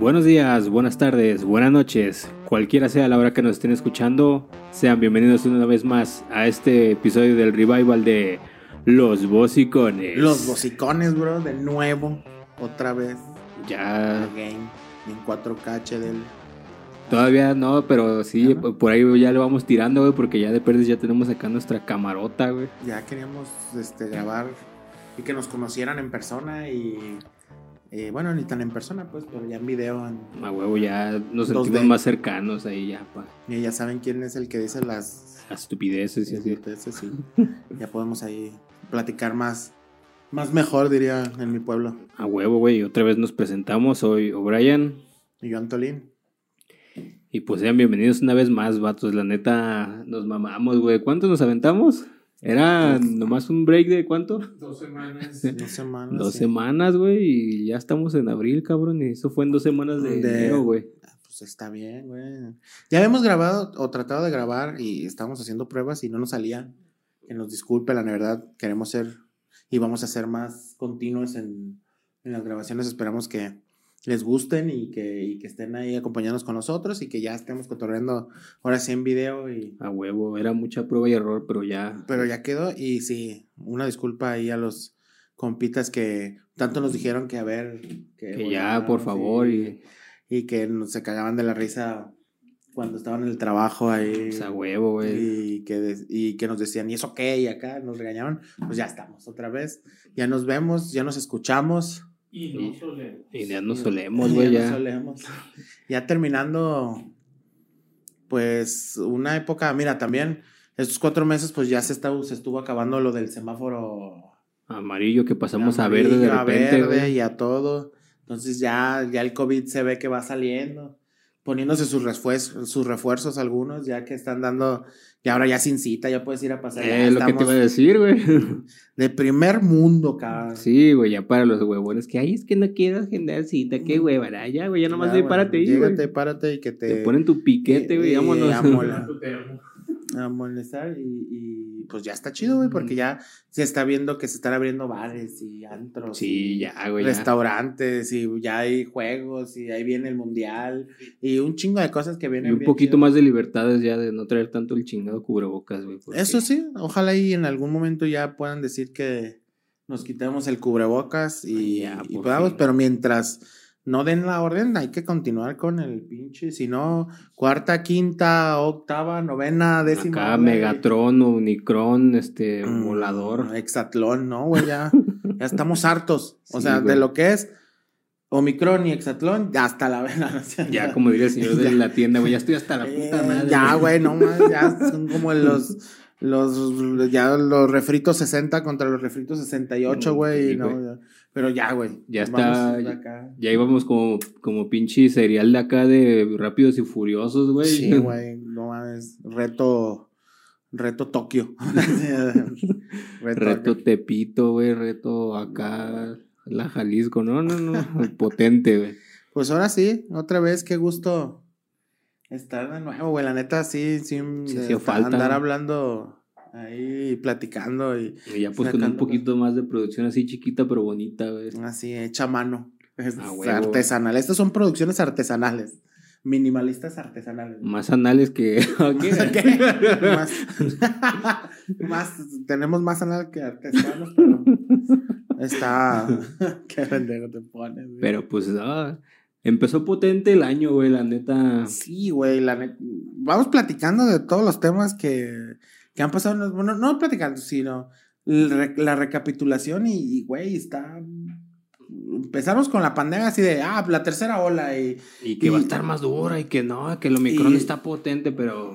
Buenos días, buenas tardes, buenas noches, cualquiera sea la hora que nos estén escuchando, sean bienvenidos una vez más a este episodio del revival de Los Bocicones. Los bocicones, bro, de nuevo, otra vez. Ya, Again, en 4K HDL. todavía no, pero sí, por ahí ya lo vamos tirando, güey, porque ya de perdes ya tenemos acá nuestra camarota, güey. Ya queríamos este, grabar y que nos conocieran en persona y. eh, bueno, ni tan en persona, pues, pero ya en video. en- A huevo, ya nos sentimos más cercanos ahí ya, pa. y ya saben quién es el que dice las. Las estupideces y así. estupideces, sí. ya podemos ahí platicar más. Más mejor, diría en mi pueblo. A huevo, güey, otra vez nos presentamos, soy O'Brien. Y yo, Antolín. Y pues sean bienvenidos una vez más, vatos. La neta, nos mamamos, güey. ¿Cuántos nos aventamos? Era nomás un break de cuánto? Dos semanas. Dos semanas. Dos sí. semanas, güey. Y ya estamos en abril, cabrón. Y eso fue en dos semanas de, De- enero, güey. Pues está bien, güey. Ya habíamos grabado o tratado de grabar y estábamos haciendo pruebas y no nos salían. Que nos disculpe, la verdad, queremos ser y vamos a ser más continuos en, en las grabaciones. Esperamos que les gusten y que, y que estén ahí acompañándonos con nosotros y que ya estemos cotorreando ahora sí en video. Y, A huevo. Era mucha prueba y error, pero ya. pero ya quedó y sí, una disculpa ahí a los compitas que tanto nos dijeron que a ver. Que ya, por favor. Y, y que nos- se cagaban de la risa cuando estaban en el trabajo ahí. pues, a huevo, güey. y, que de- y que nos decían, ¿y eso qué? Y acá nos regañaban. Pues ya estamos otra vez. Ya nos vemos, ya nos escuchamos. Y no solemos. Y ya nos solemos, güey, nos ya. solemos. Ya terminando, pues una época, mira, también estos cuatro meses, pues ya se, está, se estuvo acabando lo del semáforo Amarillo que pasamos a verde de a repente, verde güey. y a todo. Entonces ya, ya el COVID se ve que va saliendo, poniéndose sus refuerzos, sus refuerzos algunos, ya que están dando, y ahora ya sin cita, ya puedes ir a pasar. ya Eh, lo que te iba a decir, güey. De primer mundo, cabrón. Sí, güey, ya para los huevones que, ay, es que no quiero agendar cita, qué huevara, ya, güey, ya nomás Ya, de güey, párate ahí, güey. Llégate, párate y que te, Te ponen tu piquete, güey, y- vámonos. y a molestar y, y, pues ya está chido, güey, porque ya se está viendo que se están abriendo bares y antros. Sí, y ya, güey. ya. Restaurantes y ya hay juegos y ahí viene el mundial y un chingo de cosas que Y vienen un bien poquito chido. más de libertades ya de no traer tanto el chingado cubrebocas, güey. porque- Eso sí, ojalá y en algún momento ya puedan decir que nos quitemos el cubrebocas y, Ya, y podamos, pero mientras no den la orden, hay que continuar con el pinche, si no, cuarta, quinta, octava, novena, décima. Acá güey. Megatron, Unicron, este, Mm, volador. Hexatlón, ¿no, güey? Ya, ya estamos hartos. O Sí, sea, güey. de lo que es Omicron y Hexatlón, ya hasta la vena. Ya, como diría el señor de la tienda, güey, ya estoy hasta la Eh, puta madre. Ya, güey, no más, ya son como los, los, ya los refritos 60 contra los refritos 68, Mm, güey. sí, no, güey. ya. Pero ya, güey. Ya está- acá. Ya íbamos como, como pinche serial de acá de Rápidos y Furiosos, güey. Sí, güey, no mames. Reto, reto Tokio. reto. Tepito, güey, reto acá, la Jalisco, no, no, no, potente, güey. Pues ahora sí, otra vez, qué gusto estar de nuevo, güey. La neta, sí, sí, Sí estar- falta. andar hablando ahí, platicando y Y ya pues con un poquito más de producción así chiquita pero bonita, güey. así, hecha a mano. Es A huevo. artesanal. Estas son producciones artesanales. Minimalistas artesanales. Más anales que... Más, más- tenemos más anal que artesanos, pero está. Qué pendejo te pones, güey. Pero pues ah, empezó potente el año, güey, la neta. Sí, güey, la net- Vamos platicando de todos los temas que, que han pasado. Bueno, no platicando, sino la recapitulación y, y, güey, está... Empezamos con la pandemia así de, ah, la tercera ola y Y que va a Y- estar más dura y que no, que el Omicron y- está potente, pero...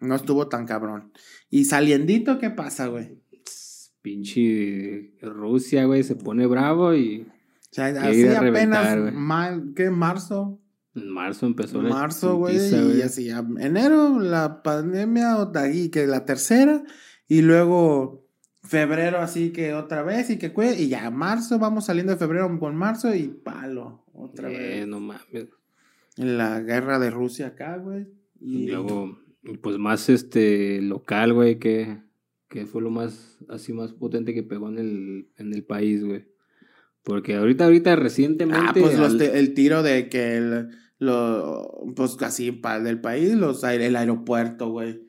no estuvo tan cabrón. Y saliendito, ¿qué pasa, güey? Pinche Rusia, güey, se pone bravo y O sea, así reventar, apenas, ma- ¿qué? Marzo, en marzo empezó la marzo, güey, y así, enero la pandemia, ahí que la tercera, y luego febrero así que otra vez, y que y ya marzo, vamos saliendo de febrero con marzo, y palo, otra Eh, vez. no mames. En la guerra de Rusia acá, güey. Y Y luego, pues más este local, güey, que, que fue lo más, así más potente que pegó en el, en el país, güey. Porque ahorita, ahorita recientemente. Ah, pues los al- te- el tiro de que el, lo, pues casi para del país, los, el aeropuerto, güey.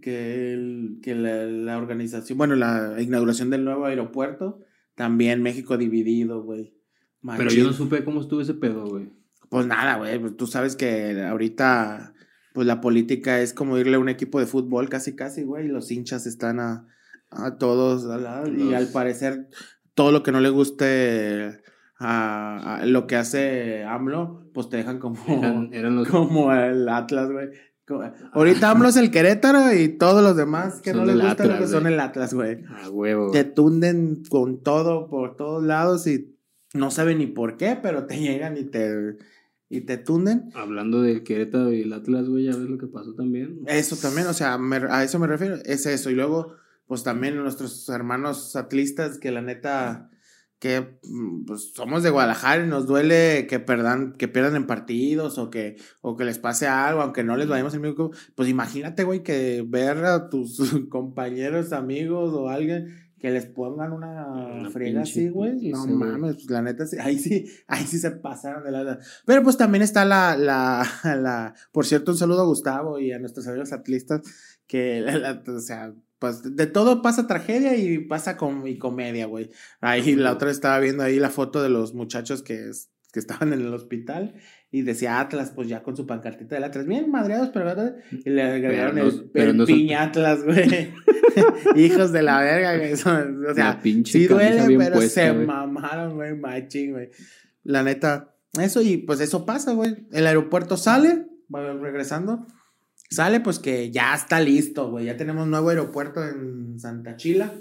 Que, el, que la, la organización, bueno, la inauguración del nuevo aeropuerto, también México dividido, güey. Pero yo no supe cómo estuvo ese pedo, güey. Pues nada, güey, pues tú sabes que ahorita, pues la política es como irle a un equipo de fútbol casi, casi, güey, y los hinchas están a, a todos, y al parecer todo lo que no le guste a, a lo que hace AMLO, pues te dejan como, Eran, eran los. como el Atlas, güey. Ahorita AMLO es el Querétaro y todos los demás que Son no les gusta lo que Atlas, son el Atlas, güey A huevo. te tunden con todo por todos lados y no saben ni por qué, pero te llegan y te, y te tunden. Hablando del Querétaro y el Atlas, güey, ya ves lo que pasó también. Eso también, o sea, me- a eso me refiero, es eso. Y luego, pues también nuestros hermanos atlistas que la neta, que mm, pues, somos de Guadalajara y nos duele que perdan, que pierdan en partidos o que, o que les pase algo, aunque no les vayamos el mismo. Pues imagínate, güey, que ver a tus compañeros, amigos o alguien que les pongan una, Una friega así, güey. No mames, pues la neta, sí, ahí sí, ahí sí se pasaron de la... Pero pues también está la, la, la, por cierto, un saludo a Gustavo y a nuestros amigos atlistas, que, la- la- o sea, pues de todo pasa tragedia y pasa com y comedia, güey. Ahí la otra estaba viendo ahí la foto de los muchachos que, es- que estaban en el hospital y decía Atlas, pues ya con su pancartita del Atlas, bien madreados, pero ¿verdad? Y le agregaron Pero no- el, pero el no güey. Hijos de la verga, güey. O sea, sí duele, pero puesta, se güey. mamaron, güey, machín, güey. La neta, eso y pues eso pasa, güey. El aeropuerto sale, bueno, regresando, sale pues que ya está listo, güey. Ya tenemos nuevo aeropuerto en Santa Chila.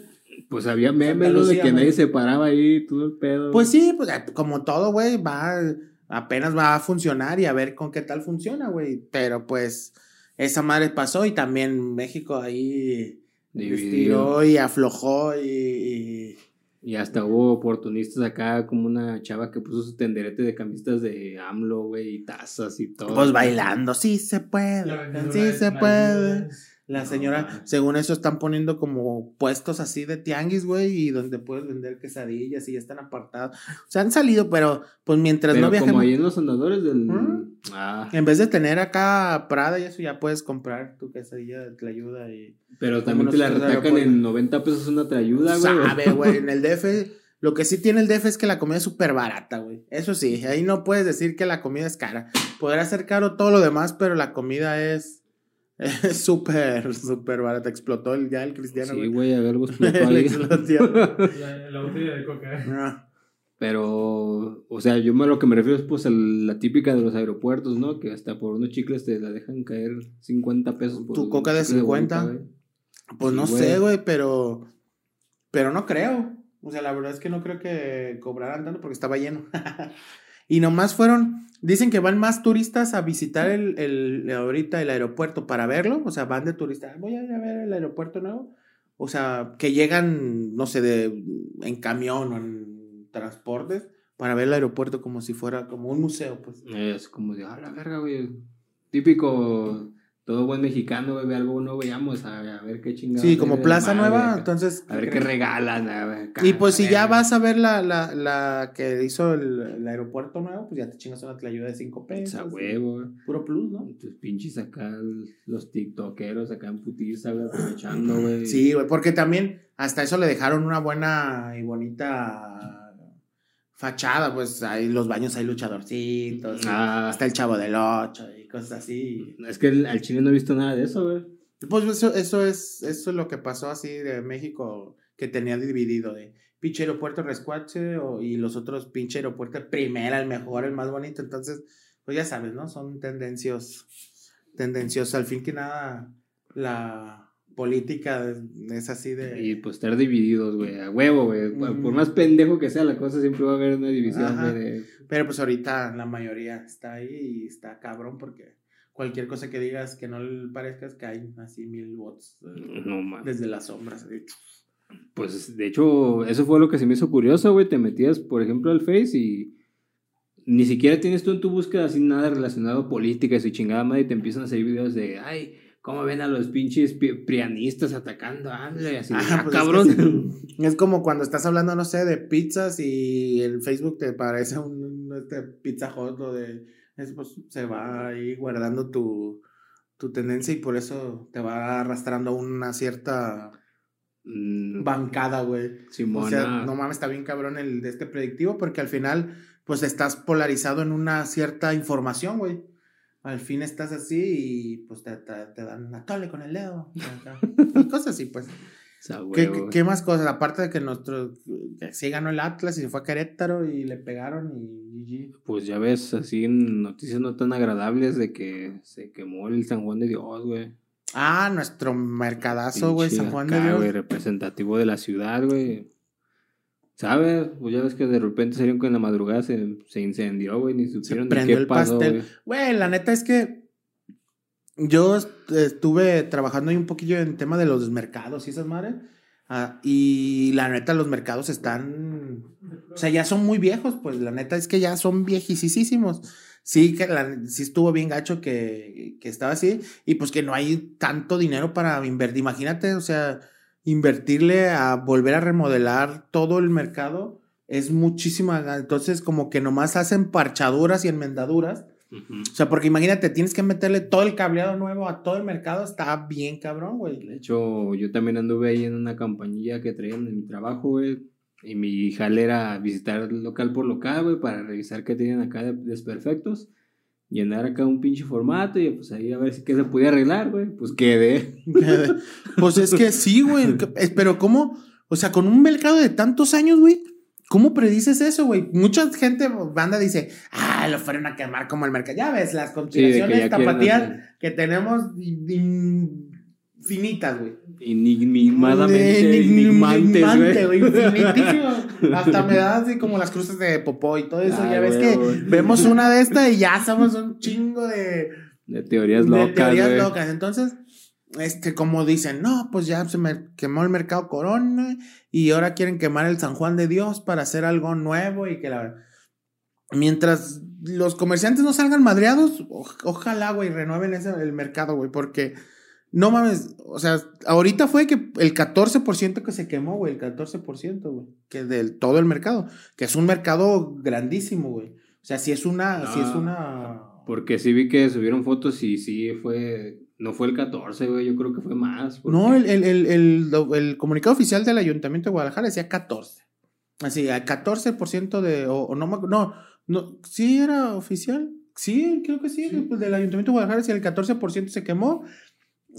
Pues había memes, ¿no? De Lucía, que nadie se paraba ahí, todo el pedo. Pues sí, pues como todo, güey, va, apenas va a funcionar y a ver con qué tal funciona, güey. Pero pues esa madre pasó y también México ahí estiró y aflojó y- y Y hasta hubo oportunistas acá, como una chava que puso su tenderete de camisas de AMLO, güey, y tazas y todo. Pues bailando, sí se puede, sí se puede. La señora, según eso, están poniendo como puestos así de tianguis, güey, y donde puedes vender quesadillas y ya están apartados. O sea, han salido, pero pues mientras Pero no viajemos. como ahí en los andadores del... ¿Mm? Ah, En vez de tener acá Prada y eso, ya puedes comprar tu quesadilla, te la ayuda y. pero también te la retacan en 90 pesos una trayuda, güey. Sabe, güey, en el DF. Lo que sí tiene el DF es que la comida es súper barata, güey. Eso sí, ahí no puedes decir que la comida es cara. Podrá ser caro todo lo demás, pero la comida es súper, súper barata. Explotó el, ya el cristiano, Sí, güey. a ver, algo explotó. La, la botella de coca. Ah, Pero, o sea, yo me, lo que me refiero es pues a la típica de los aeropuertos, ¿no? Que hasta por unos chicles te la dejan caer 50 pesos. Por Tu coca de chicle 50. bolita, güey. Pues Sí, no güey. sé, güey, pero. Pero no creo. O sea, la verdad es que no creo que cobraran tanto porque estaba lleno. y nomás fueron. Dicen que van más turistas a visitar el, el- ahorita el aeropuerto para verlo. O sea, van de turistas. Voy a ir a ver el aeropuerto nuevo. O sea, que llegan, no sé, de, en camión o en transportes para ver el aeropuerto como si fuera como un museo, pues. Es como de, a la verga, güey. Típico, todo buen mexicano, ve algo nuevo, veamos a, a ver qué chingados. Sí, como Plaza Nueva, entonces. A ver qué regalan. A ver, Y pues si a ya vas a ver la, la, la que hizo el, el aeropuerto nuevo, pues ya te chingas una ayuda de 5 pesos. Esa huevo, güey. Puro plus, ¿no? Tus pinches acá, los tiktokeros acá en putiza, aprovechando, güey. Sí, güey, porque también hasta eso le dejaron una buena y bonita fachada, pues hay los baños hay luchadorcitos, Ah, hasta el chavo del 8 y cosas así. es que al chile no he visto nada de eso, güey. Pues eso, eso es eso es lo que pasó así de México que tenía dividido de pinche aeropuerto rescuache o, y los otros pinche aeropuerto primera, el mejor, el más bonito. Entonces, pues ya sabes, ¿no? Son tendencios, tendenciosos. Al fin que nada, la política es así Y de... pues estar divididos, güey, a huevo, güey. Por- Por Mm. más pendejo que sea la cosa, siempre va a haber una división, güey. de- Pero pues ahorita la mayoría está ahí y está cabrón porque cualquier cosa que digas que no le parezcas caen así mil votos eh, No desde las sombras. así. Pues de hecho, eso fue lo que se me hizo curioso, güey. Te metías, por ejemplo, al Face y ni siquiera tienes tú en tu búsqueda así nada relacionado a política y su chingada madre y te empiezan a salir videos de, ay, ¿Cómo ven a los pinches pi- prianistas atacando? Ándale, así, Ah, ah, pues es cabrón. Es como cuando estás hablando, no sé, de pizzas y en Facebook te parece un, un, este, pizza hot o de... Es, pues se va ahí guardando tu, tu tendencia y por eso te va arrastrando a una cierta Mm, bancada, güey. Simona. O sea, no mames, está bien cabrón el de este predictivo porque al final, pues estás polarizado en una cierta información, güey. Al fin estás así y pues te, te, te dan una tole con el dedo. y cosas así, pues. O sea, ¿Qué, qué- qué más cosas? Aparte de que nuestro. Que sí ganó el Atlas y se fue a Querétaro y le pegaron y. Pues ya ves, así noticias no tan agradables de que se quemó el San Juan de Dios, güey. Ah, nuestro mercadazo, güey, San Juan de Dios. güey, representativo de la ciudad, güey. ¿Sabes? Pues ya ves que de repente salieron que en la madrugada se, se incendió, güey, ni supieron ni prendió qué el pasó, pastel. güey. La neta es que yo est- estuve trabajando ahí un poquillo en tema de los mercados y esas madres. ah, y la neta, los mercados están. O sea, ya son muy viejos, pues la neta es que ya son viejísimos. Sí, que la- sí estuvo bien gacho que, que estaba así. Y pues que no hay tanto dinero para invertir. Imagínate, o sea, invertirle a volver a remodelar todo el mercado es muchísima. Entonces, como que nomás hacen parchaduras y enmendaduras. O sea, porque imagínate, tienes que meterle todo el cableado nuevo a todo el mercado. Está bien cabrón, güey. De hecho, yo también anduve ahí en una campañilla que traían en mi trabajo, güey. Y mi jale era visitar local por local, güey, para revisar qué tenían acá de desperfectos. Llenar acá un pinche formato y pues ahí a ver si qué se podía arreglar, güey. Pues quedé. pues es que sí, güey. Pero ¿cómo? O sea, con un mercado de tantos años, güey. ¿Cómo predices eso, güey? Mucha gente, banda dice, ah, lo fueron a quemar como el mercado. Ya ves, las Sí, que conspiraciones ya quieren tapatías que tenemos in- infinitas, güey. enigmadamente enigmantes, Enigmante, güey. infinitísimo. Hasta me da así como las cruces de popó y todo eso. Ya ves que vemos una de estas y ya somos un chingo de, De teorías de locas, teorías güey. locas. Entonces, este, como dicen, no, pues ya se me quemó el mercado Corona y ahora quieren quemar el San Juan de Dios para hacer algo nuevo y que la mientras los comerciantes no salgan madreados, o- ojalá, güey, renueven ese, el mercado, güey, porque no mames, o sea, ahorita fue que el 14% que se quemó, güey, el 14%, güey, que del todo el mercado, que es un mercado grandísimo, güey. O sea, si es una, si es una Porque sí vi que subieron fotos y sí fue. No fue el 14, güey. Yo creo que fue más. porque- No, el, el, el, el, comunicado oficial del Ayuntamiento de Guadalajara decía 14. Así, al 14% de. O, o no, no, no, sí era oficial. Sí, creo que sí. pues, del Ayuntamiento de Guadalajara decía el 14% se quemó.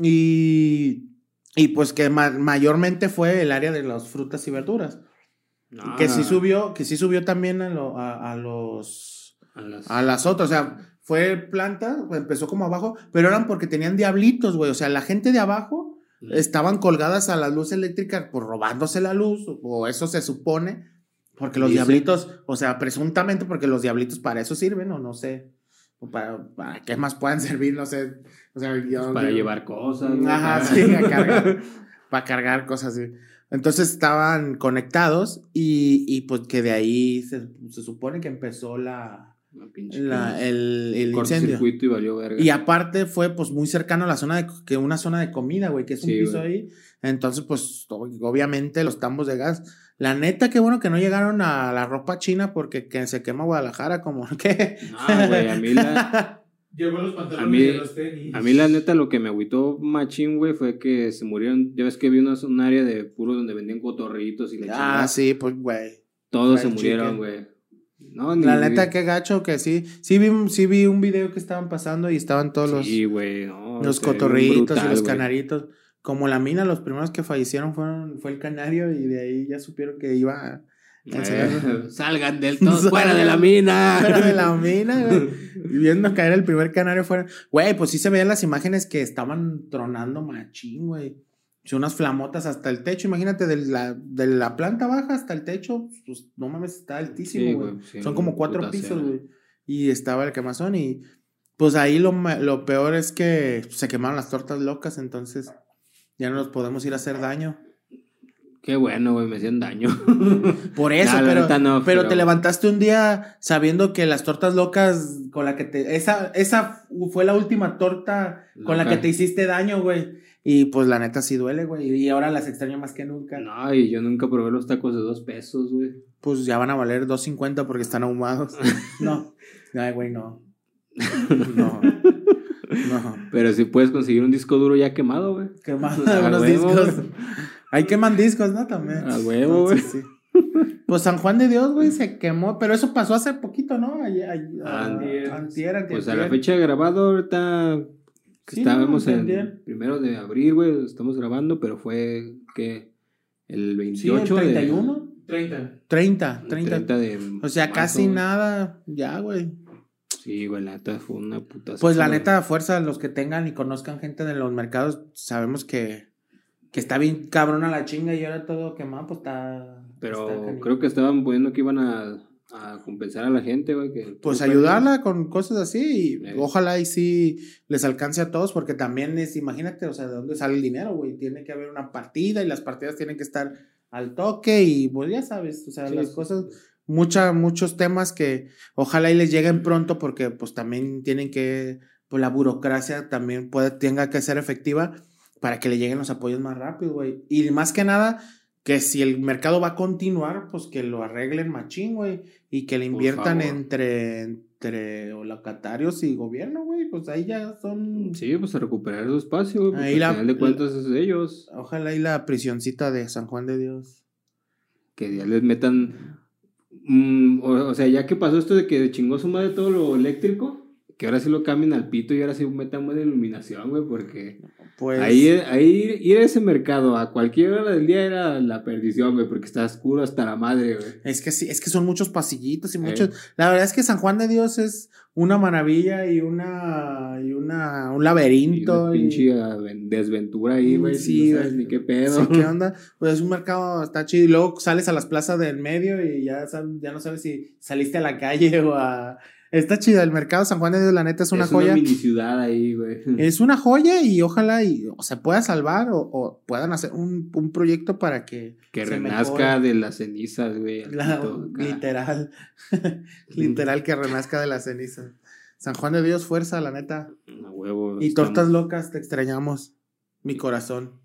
Y. Y pues que ma- mayormente fue el área de las frutas y verduras. No, Que sí subió, que sí subió también a, lo- a, a los. A las- A las otras, o sea, fue planta, empezó como abajo, pero eran porque tenían diablitos, güey. O sea, la gente de abajo estaban colgadas a la luz eléctrica por robándose la luz, o eso se supone, porque los Dice. diablitos, o sea, presuntamente porque los diablitos para eso sirven, o no sé, o para, para qué más puedan servir, no sé. O sea, yo- Para yo- llevar cosas. Ajá, para- sí, a cargar. para cargar cosas. Entonces estaban conectados y, y pues que de ahí se, se supone que empezó la, la- el, el incendio. y valió verga. Y aparte fue pues muy cercano a la zona de que una zona de comida, güey, que es un Sí, piso güey. ahí. Entonces, pues obviamente los tambos de gas. La neta, qué bueno que no llegaron a la ropa china porque que se quema Guadalajara como que. No, güey, a mí la, Llevó los pantalones A mí- y los tenis. a mí la neta lo que me agüitó machín, güey, fue que se murieron. Ya ves que vi una- un área de puro donde vendían cotorritos y la ah, chingada. sí, pues güey. Todos se murieron, chicken. güey. No, ni- La neta, qué gacho que sí. Sí vi, un- sí vi un video que estaban pasando y estaban todos los, Sí, güey, no. los cotorritos y los güey. canaritos. Como la mina, los primeros que fallecieron fueron, fue el canario y de ahí ya supieron que iba a Eh, salgan del todo, fuera de la mina. fuera de la mina, güey. Y Viendo caer el primer canario fuera. Güey, pues sí se veían las imágenes que estaban tronando machín, güey. Sí, unas flamotas hasta el techo. Imagínate, de la, de la planta baja hasta el techo, pues no mames, está altísimo, Sí, güey. sí, Son como cuatro pisos, güey. Y estaba el quemazón y pues ahí lo, lo peor es que se quemaron las tortas locas, entonces ya no nos podemos ir a hacer daño. Qué bueno, güey, me hacían daño. Por eso, Nah, pero, no, pero pero- te levantaste un día sabiendo que las tortas locas con la que te. Esa, esa fue la última torta con la que te hiciste daño, güey. Y pues la neta sí duele, güey. Y ahora las extraño más que nunca. No, y yo nunca probé los tacos de dos pesos, güey. Pues ya van a valer 2.50 porque están ahumados. no. Ay, güey, no. No. No. Pero si puedes conseguir un disco duro ya quemado, güey. Queman A unos discos. Ahí queman discos, ¿no? También. A huevo, güey. Sí. Pues San Juan de Dios, güey, se quemó, pero eso pasó hace poquito, ¿no? Ayer, ayer- Antier. antier, antier, Pues a la fecha de grabado, ahorita Sí, estábamos no, en primero de abril, güey, estamos grabando, pero fue que el Sí, el 28 de 31, 30. 30, el 30. 30 de O sea, marzo, casi güey. nada, ya, güey. Sí, güey, la neta fue una puta. Pues la neta, fuerza, los que tengan y conozcan gente de los mercados, sabemos que, que está bien cabrona la chinga y ahora todo quemado, pues está. Pero está creo que estaban poniendo que iban a, a compensar a la gente, güey. que Pues ayudarla con cosas así y Eh. ojalá y sí les alcance a todos porque también es, imagínate, o sea, de dónde sale el dinero, güey. Tiene que haber una partida y las partidas tienen que estar al toque y pues ya sabes, o sea, Sí, las sí, cosas, mucha, muchos temas que ojalá y les lleguen pronto porque pues también tienen que, pues la burocracia también puede, tenga que ser efectiva para que le lleguen los apoyos más rápido, güey. Y más que nada, que si el mercado va a continuar, pues que lo arreglen machín, güey. Y que le inviertan entre, entre locatarios y gobierno, güey. Pues ahí ya son... Sí, pues a recuperar su espacio, güey. Ahí la- al final de cuentas es de ellos. Ojalá y la prisioncita de San Juan de Dios. Que ya les metan. mm, o, o sea, ya que pasó esto de que chingó su madre todo lo eléctrico, que ahora sí lo cambien al pito y ahora sí metan buena iluminación, güey, porque Pues... ahí, ahí ir a ese mercado a cualquier hora del día era la perdición, güey, porque está oscuro hasta la madre, güey. Es que sí, es que son muchos pasillitos y Eh. muchos. La verdad es que San Juan de Dios es una maravilla y una y una un Y laberinto. una y- pinche aven- desventura ahí, güey. Sí, no sabes ni qué pedo. Sí, ¿qué onda? Pues es un mercado, está chido. Y luego sales a las plazas del medio y ya, ya no sabes si saliste a la calle o a. Está chido. El mercado San Juan de Dios, la neta, es una es joya. una mini ciudad ahí, güey. Es una joya y ojalá y o se pueda salvar o, o puedan hacer un, un proyecto para que. Que renazca mejore. de las cenizas, güey. La- literal. literal que renazca de las cenizas. San Juan de Dios, fuerza, la neta. A huevo. Y estamos- tortas locas, te extrañamos. Mi corazón.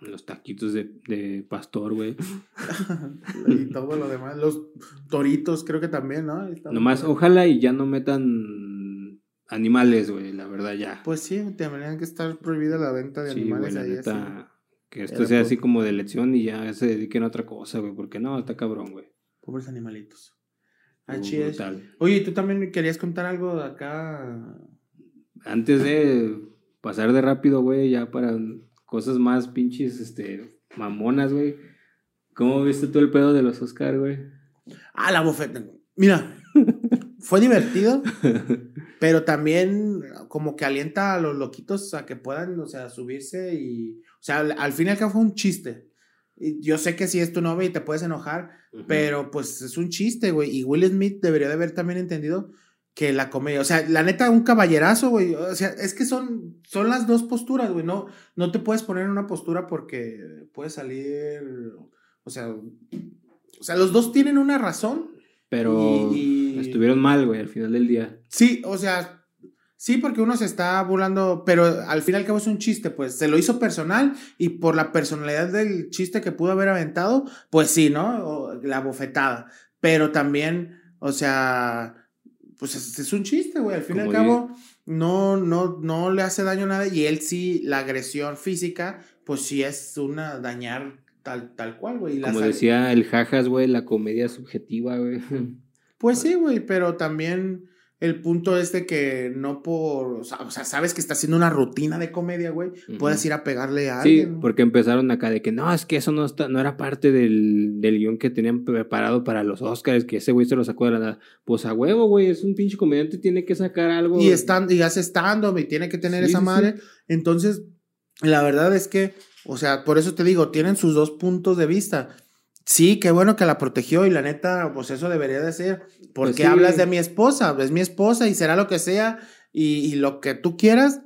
Los taquitos de, de pastor, güey. y todo lo demás. Los toritos, creo que también, ¿no? Nomás, ojalá y ya no metan animales, güey, la verdad ya. Pues sí, tendrían que estar prohibida la venta de sí, animales güey, ahí así. neta. Que esto Era sea por- así como de elección y ya se dediquen a otra cosa, güey. Porque no, está cabrón, güey. Pobres animalitos. Brutal. Oye, ¿tú también me querías contar algo acá? Antes de pasar de rápido, güey, ya para cosas más pinches, este, mamonas, güey. ¿Cómo viste tú el pedo de los Oscar, güey? Ah, la bofeta. Mira, fue divertido, pero también como que alienta a los loquitos a que puedan, o sea, subirse y... O sea, al, al fin y al cabo fue un chiste. Yo sé que si es tu novia y te puedes enojar, pero pues es un chiste, güey. Y Will Smith debería de haber también entendido que la comedia, o sea, la neta, un caballerazo, güey. O sea, es que son, son las dos posturas, güey. No, no te puedes poner en una postura porque puede salir, o sea, o sea, los dos tienen una razón. Pero y- y- estuvieron mal, güey, al final del día. Sí, o sea, sí, porque uno se está burlando, pero al fin y al cabo es un chiste, pues se lo hizo personal y por la personalidad del chiste que pudo haber aventado, pues sí, ¿no? O la bofetada. Pero también, o sea, pues es, es un chiste, güey. Al fin y al cabo, no, no, no le hace daño a nada y él sí, la agresión física, pues sí es una dañar tal, tal cual, güey. Como sal- decía el Jajas, güey, la comedia subjetiva, güey. Pues sí, güey, pero también el punto es de que no por, o sea, o sea, sabes que está haciendo una rutina de comedia, güey, puedes ir a pegarle a Sí, alguien. porque empezaron acá de que no, es que eso no, está, no era parte del, del guion que tenían preparado para los Oscars, que ese güey se lo sacó de la nada. Pues a huevo, güey, es un pinche comediante, tiene que sacar algo. Y están, y hace stand y tiene que tener Sí, esa sí, madre. Entonces, la verdad es que, o sea, por eso te digo, tienen sus dos puntos de vista. Sí, qué bueno que la protegió y la neta, pues eso debería de ser. ¿Por Pues sí. hablas de mi esposa? Es mi esposa y será lo que sea y, y lo que tú quieras.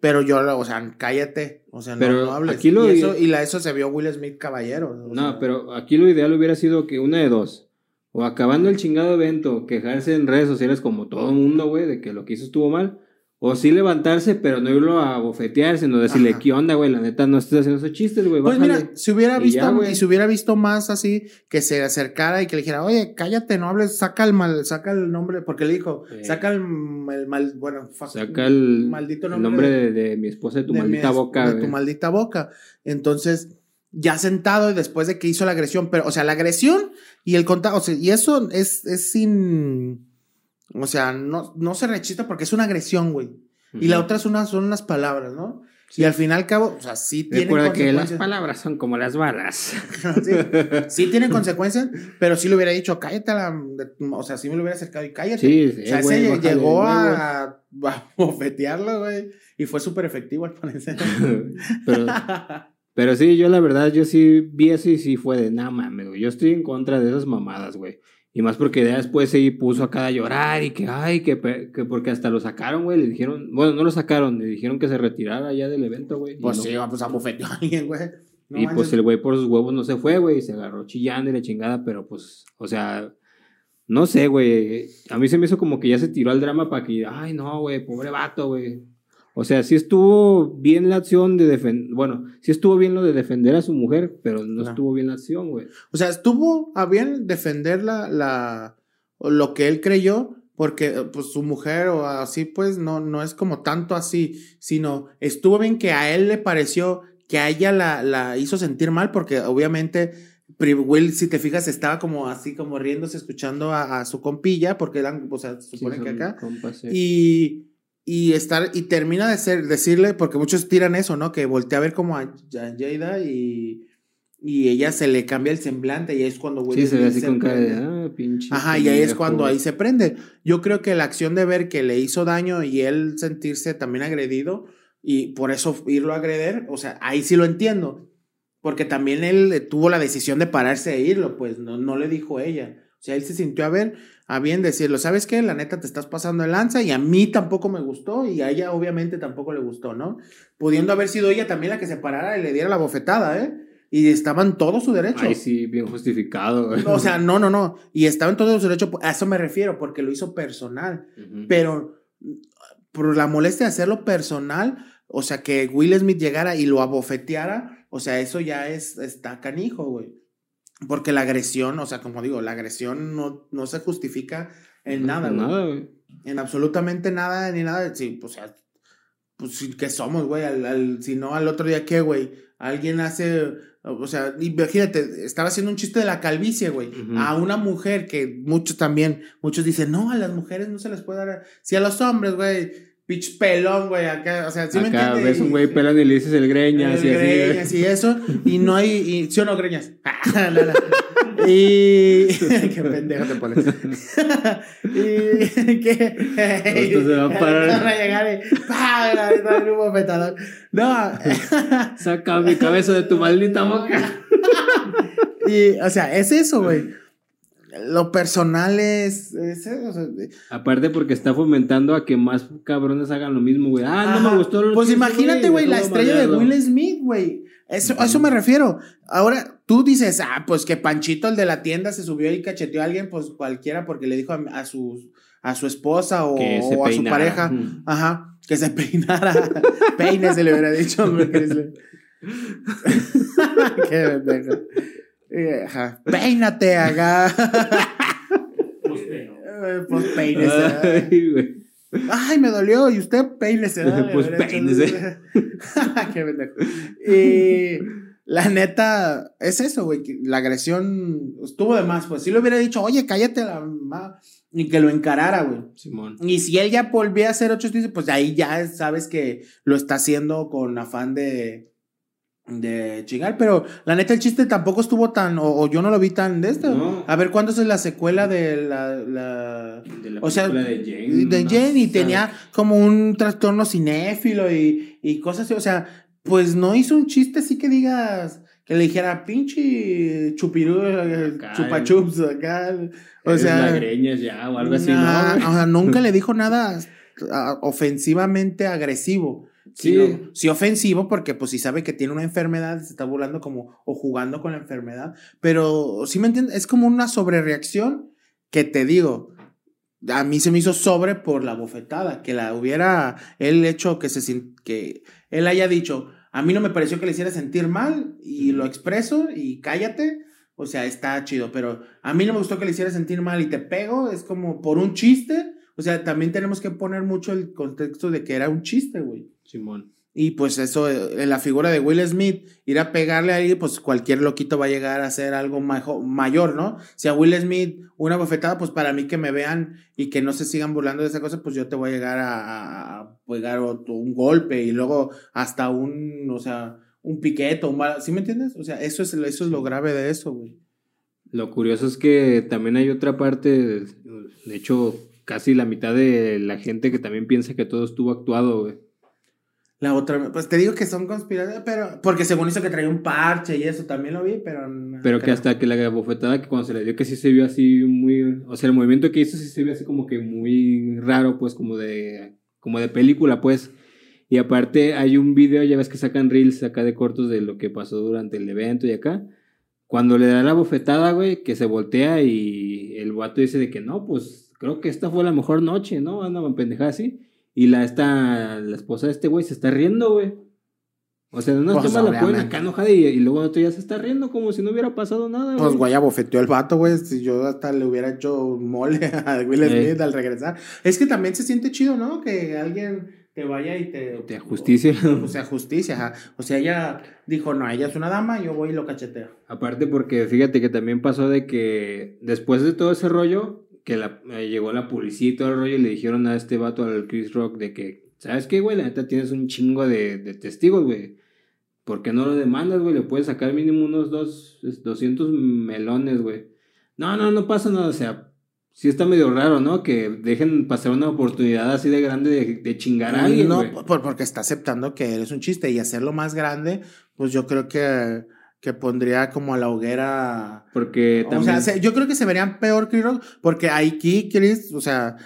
Pero yo, o sea, cállate. O sea, no, Pero no hables. aquí lo- y, eso, y la, eso se vio Will Smith caballero. No, sea. pero aquí lo ideal hubiera sido que una de dos. O acabando el chingado evento, quejarse en redes sociales como todo el mundo, güey, de que lo que hizo estuvo mal. O sí levantarse, pero no irlo a bofetear, sino decirle, Ajá. ¿qué onda, güey? La neta, no estés haciendo esos chistes, güey. Pues bájale". mira, si hubiera Y visto, ya, güey. y si hubiera visto más así, que se acercara y que le dijera, oye, cállate, no hables, saca el mal, saca el nombre, porque le dijo, Sí. saca el, el mal, bueno, Saca el, maldito el nombre, nombre de, de, de mi esposa de tu de maldita boca, de güey. tu maldita boca. Entonces, ya sentado y después de que hizo la agresión, pero, o sea, la agresión y el contacto, o sea, y eso es, es sin, o sea, no, no se rechista porque es una agresión, güey. Y la otra es una, son unas palabras, ¿no? Y al final, al cabo, o sea, sí tiene Recuerda que las palabras son como las balas. sí, sí tiene consecuencias, pero sí le hubiera dicho, cállate, a la, o sea, sí me lo hubiera acercado y cállate. Sí, sí, o sea, güey, ese bájale, llegó güey, a, a bofetearlo, güey, y fue súper efectivo al parecer. pero, pero sí, yo la verdad, yo sí vi eso y sí fue de, nada mames, güey. Yo estoy en contra de esas mamadas, güey. Y más porque ya después se puso acá a llorar y que, ay, que, que porque hasta lo sacaron, güey. Le dijeron, bueno, no lo sacaron, le dijeron que se retirara ya del evento, güey. pues no. sí, pues a bofetear a alguien, güey. No y pues el güey por sus huevos no se fue, güey, y se agarró chillando y la chingada, pero pues, o sea, no sé, güey. A mí se me hizo como que ya se tiró al drama para que, ay, no, güey, pobre vato, güey. O sea, sí estuvo bien la acción de defender, bueno, sí estuvo bien lo de defender a su mujer, pero no No. estuvo bien la acción, güey. O sea, estuvo a bien defender la, la, lo que él creyó, porque pues su mujer o así, pues no, no es como tanto así, sino estuvo bien que a él le pareció que a ella la, la hizo sentir mal, porque obviamente Will, si te fijas, estaba como así, como riéndose, escuchando a, a su compilla, porque eran, o sea, Sí, supone que acá. compas, sí. Y, y estar, y termina de ser, decirle, porque muchos tiran eso, ¿no? Que voltea a ver como a, Jada y, y ella se le cambia el semblante y ahí es cuando Will Sí, se ve así con cara de, ah, pinche. Ajá, y ahí es cuando güey". ahí se prende. Yo creo que la acción de ver que le hizo daño y él sentirse también agredido y por eso irlo a agreder, o sea, ahí sí lo entiendo. Porque también él eh, tuvo la decisión de pararse e irlo, pues no, no le dijo ella. O sea, él se sintió a ver, a bien decirlo, ¿sabes qué? La neta te estás pasando de lanza y a mí tampoco me gustó y a ella obviamente tampoco le gustó, ¿no? Pudiendo haber sido ella también la que se parara y le diera la bofetada, ¿eh? Y estaba en todo su derecho. Ay, sí, bien justificado, güey. O sea, no, no, no. Y estaba en todo su derecho, a eso me refiero, porque lo hizo personal. Pero por la molestia de hacerlo personal, o sea, que Will Smith llegara y lo abofeteara, o sea, eso ya es, está canijo, güey. Porque la agresión, o sea, como digo, la agresión no, no se justifica en nada, güey. Nada, güey. En absolutamente nada, ni nada. Sí, pues, o sea, pues, ¿qué somos, güey? Al, al- si no, al otro día, ¿qué, güey? Alguien hace, o sea, imagínate, estaba haciendo un chiste de la calvicie, güey. A una mujer que muchos también, muchos dicen, no, a las mujeres no se les puede dar. Si a los hombres, güey, pitch pelón, güey, acá, o sea, ¿sí me Acá entiendes? ves un güey pelón y le dices el greñas El y así, greñas y eso, y no hay, y, ¿sí o no, greñas? No, no. Y. Qué pendejo te pones. y. ¿Qué? Esto se va a parar. Van a llegar y. ¡pah! Un bofetadón. No. Saca mi cabeza de tu maldita boca. y, o sea, es eso, güey. Lo personal es. Aparte porque está fomentando a que más cabrones hagan lo mismo, güey. Ah, no me gustó lo Pues que imagínate, güey, la estrella de. Will Smith, güey. Eso, a eso me refiero. Ahora, tú dices, ah, pues que Panchito, el de la tienda, se subió y cacheteó a alguien, pues cualquiera, porque le dijo a, a su, a su esposa o, a su pareja. Ajá, que se peinara. Peine se le hubiera dicho, hombre. Qué pendejo. Eh, Ajá. Peínate, acá. Pues, pero, Eh, Pues peínese. Ay, güey. Ay, me dolió. Y usted peínese. Pues peínese. Qué pendejo. Y la neta, es eso, güey. La agresión estuvo de más. Pues si le hubiera dicho, oye, cállate la mamá. Y que lo encarara, güey. Simón. Y si él ya volvía a hacer ocho pues ahí ya sabes que lo está haciendo con afán de, de chingar. Pero la neta, el chiste tampoco estuvo tan, o, o yo no lo vi tan de esto. No. A ver cuándo es la secuela de la. la De la o sea, de Jane. de y tenía como un trastorno cinéfilo y, y cosas así. O sea, pues no hizo un chiste así que digas. Que le dijera, pinche chupirú, eh, chupachups, acá. O sea, ya o algo así, ¿no? o sea, nunca le dijo nada ah, ofensivamente agresivo. Sí. Sí. sí ofensivo, porque pues si sabe que tiene una enfermedad, se está burlando como, o jugando con la enfermedad. Pero, ¿sí me entiendes? Es como una sobrereacción que te digo, a mí se me hizo sobre por la bofetada, que la hubiera él hecho que se que él haya dicho, a mí no me pareció que le hiciera sentir mal y lo expreso y cállate, o sea, está chido, pero a mí no me gustó que le hiciera sentir mal y te pego, es como por un chiste, o sea, también tenemos que poner mucho el contexto de que era un chiste, güey. Simón. Y pues eso, eh, en la figura de Will Smith, ir a pegarle ahí, pues cualquier loquito va a llegar a hacer algo mayor, ¿no? Si a Will Smith una bofetada, pues para mí que me vean y que no se sigan burlando de esa cosa, pues yo te voy a llegar a, pegar otro- un golpe y luego hasta un, o sea, un piquete, un bala- ¿sí me entiendes? O sea, eso es, eso es lo grave de eso, güey. Lo curioso es que también hay otra parte, de hecho, casi la mitad de la gente que también piensa que todo estuvo actuado, güey. La otra, pues te digo que son conspiraciones, pero, porque según hizo que traía un parche y eso también lo vi, pero... no Pero que hasta que la bofetada que cuando se le dio que sí se vio así muy, o sea, el movimiento que hizo sí se vio así como que muy raro, pues como de como de película, pues. Y aparte hay un video, ya ves que sacan reels acá de cortos de lo que pasó durante el evento y acá. Cuando le da la bofetada, güey, que se voltea y el vato dice de que no, pues creo que esta fue la mejor noche, ¿no? Anda pendejada así. Y la esta, la esposa de este güey se está riendo, güey. O sea, una Pues, toma la ponen acá enojada y, y luego otro ya se está riendo como si no hubiera pasado nada, Pues güey, abofeteó el vato, güey. Si yo hasta le hubiera hecho mole a Will. Smith al regresar. Es que también se siente chido, ¿no? Que alguien te vaya y te. Te ajusticia. O sea, justicia, ajá. O sea, ella dijo, no, ella es una dama, yo voy y lo cacheteo. Aparte porque fíjate que también pasó de que después de todo ese rollo, que la, eh, llegó la policía y todo el rollo y le dijeron a este vato, al Chris Rock, de que, ¿sabes qué, güey? La neta tienes un chingo de, de testigos, güey. ¿Por qué no lo demandas, güey? Le puedes sacar mínimo unos dos, es, 200 melones, güey. No, no, no pasa nada, o sea, sí está medio raro, ¿no? Que dejen pasar una oportunidad así de grande de, de chingar a alguien, no, por- porque está aceptando que eres un chiste y hacerlo más grande, pues yo creo que, que pondría como a la hoguera. Porque O también... sea, se- yo creo que se verían peor Chris Rock, porque aquí Chris, o sea,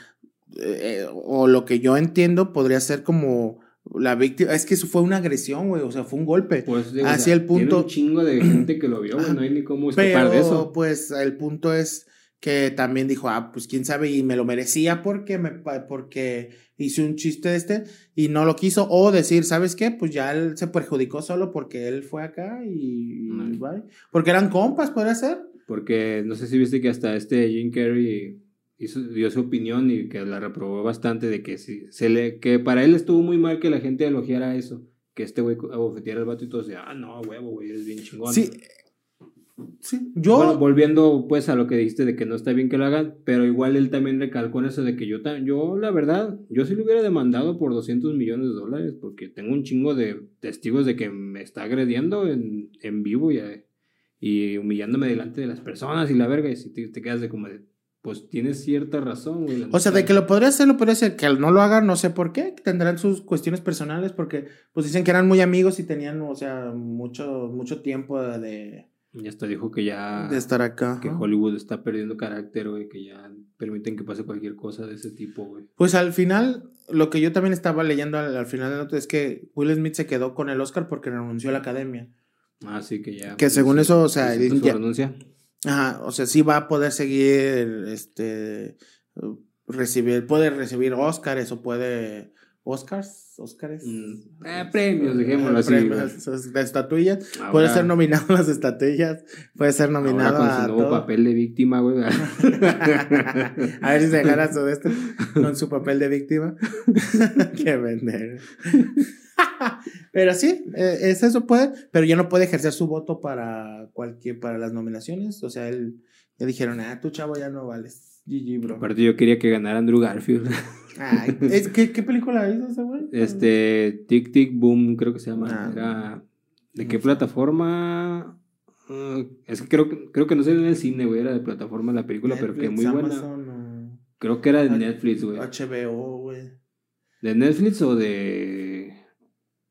eh, eh, o lo que yo entiendo podría ser como la víctima, es que eso fue una agresión, güey, o sea, fue un golpe. Pues, digo, Así o sea, el punto- Tiene un chingo de gente que lo vio, güey. No hay ni cómo escapar Pero, de eso. pues, el punto es que también dijo, ah, pues quién sabe, y me lo merecía porque me porque hice un chiste de este y no lo quiso, o decir, ¿sabes qué? Pues ya él se perjudicó solo porque él fue acá y, y bye. Porque eran compas, podría ser. Porque no sé si viste que hasta este Jim Carrey hizo, dio su opinión y que la reprobó bastante de que si se le que para él estuvo muy mal que la gente elogiara eso, que este güey abofeteara al vato y todos de, ah, no, huevo, güey, eres bien chingón. Sí. Sí, yo Bueno, volviendo pues a lo que dijiste de que no está bien que lo hagan, pero igual él también recalcó en eso de que yo, yo la verdad, yo sí lo hubiera demandado por 200 millones de dólares porque tengo un chingo de testigos de que me está agrediendo en, en vivo y, y humillándome delante de las personas y la verga y si te, te quedas de como de, pues tienes cierta razón, güey. O sea, de que lo podría hacer, lo podría hacer. Que no lo hagan, no sé por qué. Tendrán sus cuestiones personales porque, pues dicen que eran muy amigos y tenían, o sea, mucho, mucho tiempo de, Y hasta dijo que ya... de estar acá. Que. Hollywood está perdiendo carácter, güey, que ya permiten que pase cualquier cosa de ese tipo, güey. Pues al final, lo que yo también estaba leyendo al, al final de nota es que Will Smith se quedó con el Oscar porque renunció a la academia. Ah, sí, que ya... Que según eso, o sea, ya- renuncia. Ajá, o sea, sí va a poder seguir, este, recibir, puede recibir Oscars o puede, Oscars, Oscars. Mm, eh, premios, dejémoslo así, Premios, de estatuillas. Ahora- Puede ser nominado a las estatuillas. Puede ser nominado Ahora con a su nuevo todo. papel de víctima, güey. a ver si se gana su de este con su papel de víctima. Qué vender. pero sí, eh, es eso puede, pero ya no puede ejercer su voto para cualquier, para las nominaciones. O sea, él, ya dijeron, ah, tú chavo ya no vales. GG, bro. Aparte yo quería que ganara Andrew Garfield. Ay, es, ¿qué, ¿Qué película hizo ese güey? Este, Tic Tic Boom, creo que se llama. Ah. Era, ¿De No qué sé. plataforma? Ah, es que creo, que- creo que no sé en el cine, güey. Era de plataforma la película, pero que muy buena. O Creo que era de Netflix, güey. HBO, güey. ¿De Netflix o de.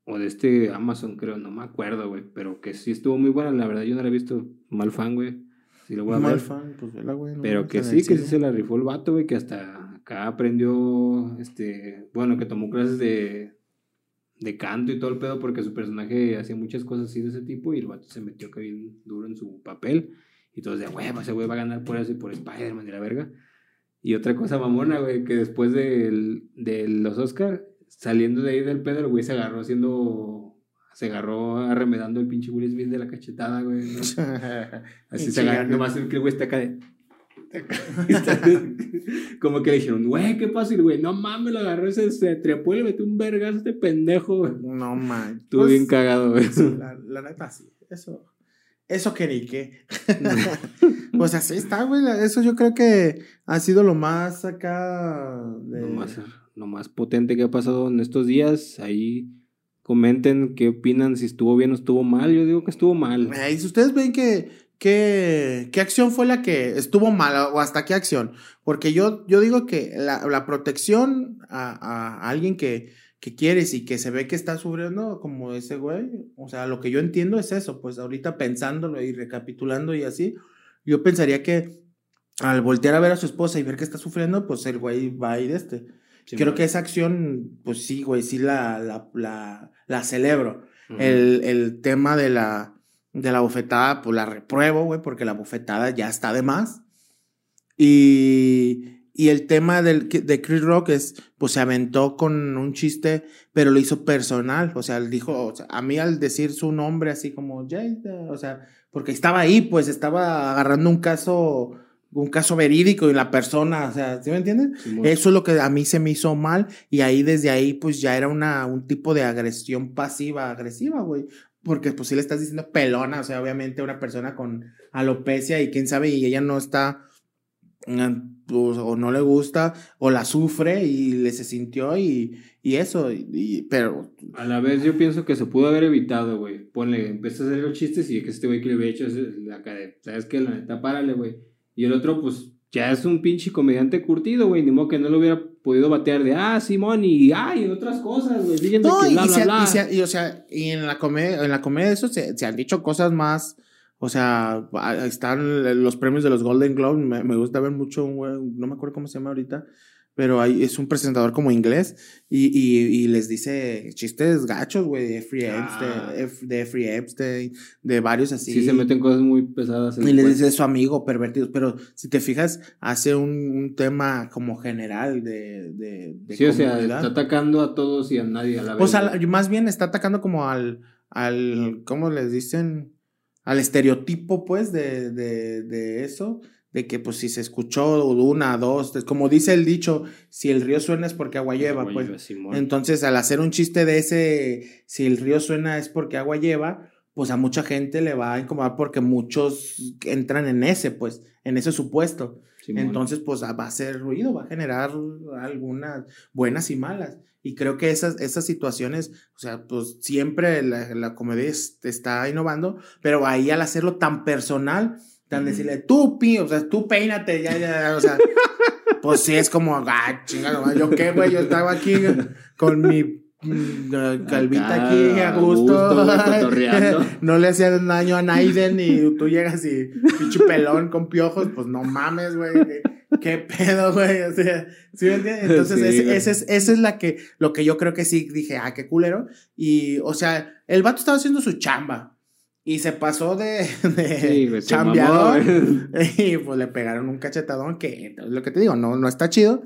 O de este Amazon, creo, no me acuerdo, güey. Pero que sí estuvo muy buena, la verdad. Yo no la he visto mal fan, güey. Sí lo voy a ver. fan, pues vela, güey. no Pero que sí, que sí se la rifó el vato, güey, que hasta acá aprendió, este, bueno, que tomó clases de, de canto y todo el pedo porque su personaje hacía muchas cosas así de ese tipo y el vato se metió que bien duro en su papel. Y todos de huevo, ese güey va a ganar por eso y por Spider-Man y la verga. Y otra cosa mamona, güey, que después de, de los Oscar, saliendo de ahí del pedo, el güey se agarró haciendo. Se agarró arremedando el pinche Will Smith de la cachetada, güey. ¿no? Así se agarró, nomás el güey está acá de. Como que le dijeron, güey, ¿qué el güey, no mames, lo agarró, se, se trepó y le metió un vergazo este pendejo, güey. No man. Estuvo Pues, bien cagado, güey. La, la neta, sí. Eso. Eso que ni qué. pues así está, güey. Eso yo creo que ha sido lo más acá. De... Lo más, lo más potente que ha pasado en estos días. Ahí comenten qué opinan, si estuvo bien o estuvo mal. Yo digo que estuvo mal. Eh, y si ustedes ven que, que, qué acción fue la que estuvo mala o hasta qué acción. Porque yo, yo digo que la, la protección a, a alguien que, que quieres y que se ve que está sufriendo como ese güey, o sea, lo que yo entiendo es eso, pues ahorita pensándolo y recapitulando y así, yo pensaría que al voltear a ver a su esposa y ver que está sufriendo, pues el güey va a ir este. Creo que esa acción, pues sí, güey, sí la, la, la, la celebro. El, el tema de la, de la bofetada, pues la repruebo, güey, porque la bofetada ya está de más. Y, y el tema del, de Chris Rock es, pues se aventó con un chiste, pero lo hizo personal. O sea, él dijo, o sea, a mí al decir su nombre así como Jay, o sea, porque estaba ahí, pues estaba agarrando un caso, un caso verídico y la persona, o sea, ¿sí me entiendes? Simón. Eso es lo que a mí se me hizo mal y ahí desde ahí pues ya era una, un tipo de agresión pasiva, agresiva, güey. Porque pues si le estás diciendo pelona, o sea, obviamente una persona con alopecia y quién sabe y ella no está mm, pues, o no le gusta o la sufre y le se sintió y, y eso, y, y- pero A la vez yo pienso que se pudo haber evitado, güey. Ponle, empieza a hacer los chistes y que este güey que le había hecho la cara ¿sabes qué? La neta, párale, güey. Y el otro, pues, ya es un pinche comediante curtido, güey. Ni modo que no lo hubiera podido batear de, ah, Simón, y, ay, otras cosas, güey. Fíjense No, que y, bla, y o sea, y en la comedia, en la comedia de eso se, se han dicho cosas más, o sea, están los premios de los Golden Globes, me, me gusta ver mucho un güey, no me acuerdo cómo se llama ahorita, pero hay, es un presentador como inglés y, y, y les dice chistes gachos, güey, de Jeffrey Ah. Epstein, de Jeffrey Epstein, de varios así. Sí, se meten cosas muy pesadas. en Y el le cuento. dice su amigo pervertido, pero si te fijas, hace un, un tema como general de, de, de Sí, o sea, está atacando a todos y a nadie a la vez. Pues a güey. la- más bien está atacando como al, al, ¿cómo les dicen? Al estereotipo, pues, de, de, de eso, de que, pues, si se escuchó una, dos, como dice el dicho, si el río suena es porque agua lleva, pues. Entonces, al hacer un chiste de ese, si el río suena es porque agua lleva, pues a mucha gente le va a incomodar porque muchos entran en ese, pues, en ese supuesto. Simón. Entonces, pues va a hacer ruido, va a generar algunas buenas y malas. Y creo que esas, esas situaciones, o sea, pues siempre la, la comedia es- está innovando, pero ahí al hacerlo tan personal, tan decirle, tú, pi, o sea, tú peínate, ya, ya, o sea, pues sí es como, ah, chingado, yo qué, güey, yo estaba aquí con mi mm, calvita Acá, aquí a gusto, no le hacía daño a Naiden y tú llegas y pinche pelón con piojos, pues no mames, güey. ¿Qué, pedo, güey? O sea, ¿sí me entiendes? Entonces, Sí, ese, ese es, esa es la que, lo que yo creo que sí dije, ah, qué culero. Y, o sea, el vato estaba haciendo su chamba. Y se pasó de, de Sí, chambeador. y pues le pegaron un cachetadón que, es lo que te digo, no, no está chido.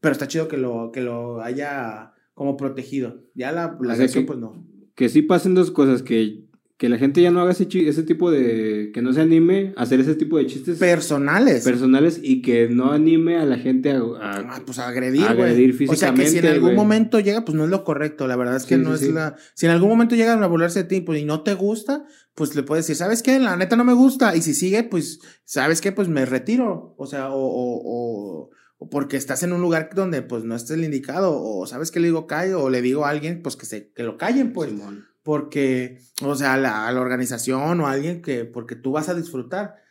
Pero está chido que lo, que lo haya como protegido. Ya la, la agresión, que- pues no. que sí pasen dos cosas, que, que la gente ya no haga ese, ese tipo de... que no se anime a hacer ese tipo de chistes Personales. personales y que no anime a la gente a... a- Ah, pues agredir, güey. Agredir O sea, que si en físicamente, algún momento llega, pues no es lo correcto. La verdad es que Sí, no sí, es sí. la. Si en algún momento llegan a burlarse de ti pues, y no te gusta, pues le puedes decir, ¿sabes qué? La neta no me gusta. Y si sigue, pues, ¿sabes qué? Pues me retiro. O sea, o, o, porque estás en un lugar donde pues no estés el indicado. O sabes que le digo calle, o le digo a alguien, pues que se, que lo callen, pues. Simón. Porque, o sea, la, a la organización o a alguien que, porque tú vas a disfrutar.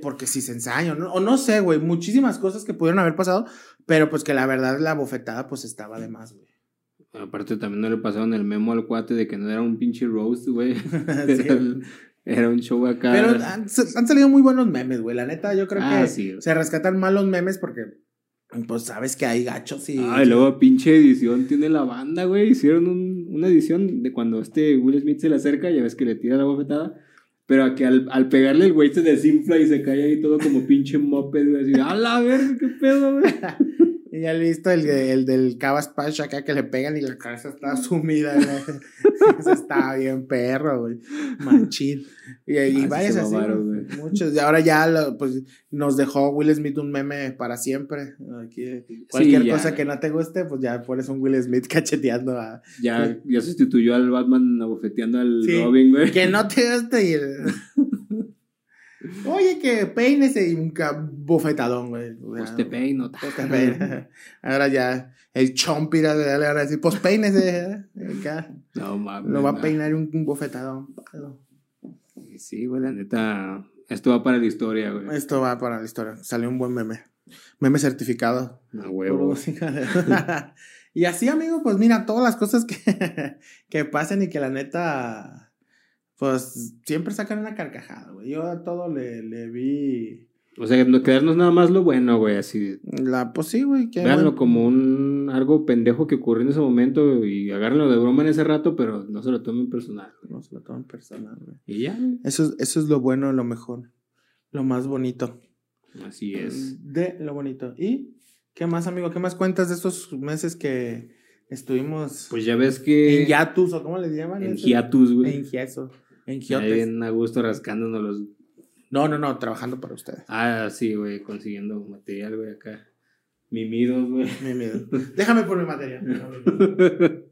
Porque si se ensaña, ¿no? o no sé, güey, muchísimas cosas que pudieron haber pasado, pero pues que la verdad la bofetada pues estaba de más, güey. Aparte también no le pasaron el memo al cuate de que no era un pinche roast, güey. Sí. era, un show acá. Pero han, han salido muy buenos memes, güey, la neta, yo creo Ah, que sí. se rescatan mal los memes porque Pues sabes que hay gachos y. Ah, y luego pinche edición tiene la banda, güey. Hicieron un- una edición de cuando este Will Smith se le acerca, ya ves que le tira la bofetada. Pero a que al, al pegarle el güey se desinfla y se cae ahí todo como pinche moped. Así, a la verga, qué pedo, güey. Y ya he visto el, el del Cabas Pash acá que le pegan y la cabeza está sumida. Eso está bien perro, güey. Machín. Y, y varios así. mamaron. Muchos. Y ahora ya lo- pues, nos dejó Will Smith un meme para siempre. Aquí, cualquier cosa que no te guste, pues ya pones un Will Smith cacheteando a. Ya, ya sustituyó al Batman abofeteando al Sí. Robin, güey. Que no te guste. Y el- Oye, que peínese y un bofetadón, güey. Pues te peino. Pues te. Ahora ya el chompira le van a decir, pues. ¿eh? Acá. No mames. Lo va a peinar un, un bofetadón. Palo. Sí, güey, la neta. Esto va para la historia, güey. Esto va para la historia. Salió un buen meme. Meme certificado. A huevo. y así, amigo, pues mira, todas las cosas que, que pasen y que la neta, pues siempre sacan una carcajada, güey. Yo a todo le, le vi. O sea, no quedarnos nada más lo bueno, güey, así. La, pues sí, güey. bueno. como un algo pendejo que ocurrió en ese momento y agárrenlo de broma en ese rato, pero no se lo tomen personal. No se lo toman personal, güey. Y ya, güey. Eso, es- eso es lo bueno, lo mejor. Lo más bonito. Así es. De lo bonito. ¿Y qué más, amigo? ¿Qué más cuentas de estos meses que estuvimos Pues ya ves que. en hiatus o cómo les llaman? En hiatus, güey. En hiatus. En Ahí hiotes. bien a gusto rascándonos los. No, no, no, trabajando para ustedes. Ah, sí, güey, consiguiendo material, güey, acá. Mimidos, güey. Mi miedo. Déjame por mi material. Déjame.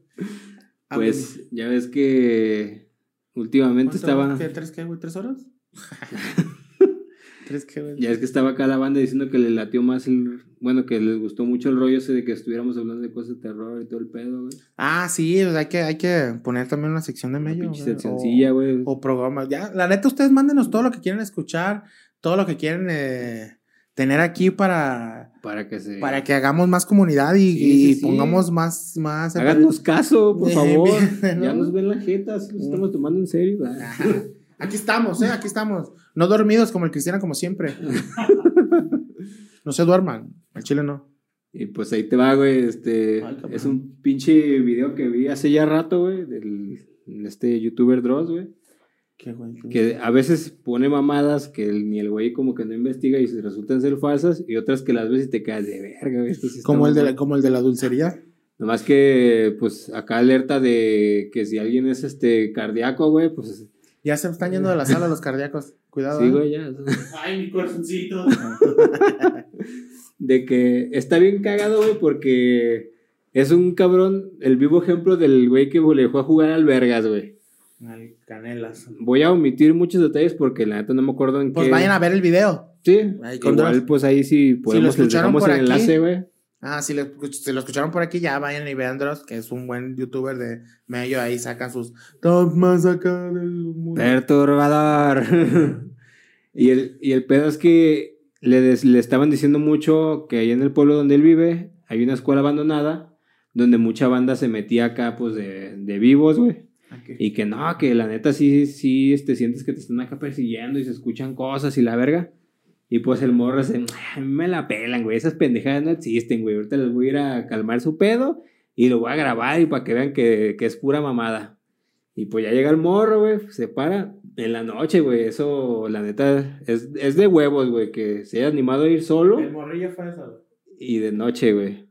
pues ya ves que últimamente estaba. ¿Qué, ¿Tres qué, güey? ¿Tres horas? Ya es que estaba acá la banda diciendo que le latió más el. Bueno, que les gustó mucho el rollo ese de que estuviéramos hablando de cosas de terror y todo el pedo, güey. Ah, sí, pues hay que, hay que poner también una sección de Una medio. pinche güey, seccioncilla, güey. O, o programas. Ya, la neta, ustedes mándenos todo lo que quieren escuchar, todo lo que quieren eh, tener aquí para, Para que se. para que hagamos más comunidad y, Sí, y sí, sí. pongamos más. más Háganos caso, por favor. Ya ¿no? nos ven la jeta, sí los estamos tomando en serio. Aquí estamos, ¿eh? Aquí estamos. No dormidos como el cristiano, como siempre. No se duerman. El chile no. Y pues ahí te va, güey. Este. Ay, es un pinche video que vi hace ya rato, güey. Del de este youtuber Dross, güey. ¿Qué, güey? ¿Qué- Que a veces pone mamadas que el- ni el güey como que no investiga y se resultan ser falsas. Y otras que las ves y te quedas de verga, güey. sí Como el, de la, mamón". como el de la dulcería. Nomás que, pues, acá alerta de que si alguien es este cardíaco, güey, pues. Ya se están yendo de la sala los cardíacos. Cuidado. Sí, ¿eh? güey, ya. Ay, mi corazoncito. de que está bien cagado, güey, porque es un cabrón, el vivo ejemplo del güey que le fue a jugar al Vergas, güey. Ay, canelas. Voy a omitir muchos detalles porque la neta no me acuerdo en Pues qué. vayan a ver el video. Sí, Ahí con igual pues ahí sí podemos, les escucharon dejamos por el aquí. enlace, güey. Ah, si, si lo escucharon por aquí, ya vayan y vean Dross, que es un buen youtuber de medio. Ahí sacan sus top más acá del mundo. Perturbador. y, el, y el pedo es que le, des- le estaban diciendo mucho que ahí en el pueblo donde él vive hay una escuela abandonada donde mucha banda se metía acá pues de, de vivos, güey. Aquí. Y que no, que la neta sí, sí, este, sientes que te están acá persiguiendo y se escuchan cosas y la verga. Y pues el morro se, "Ay, me la pelan, güey, esas pendejadas no existen, güey. Ahorita les voy a ir a calmar su pedo y lo voy a grabar y para que vean que, que es pura mamada. Y pues ya llega el morro, güey, se para en la noche, güey. Eso, la neta, es, es de huevos, güey, que se haya animado a ir solo El morrillo fue eso. y de noche, güey.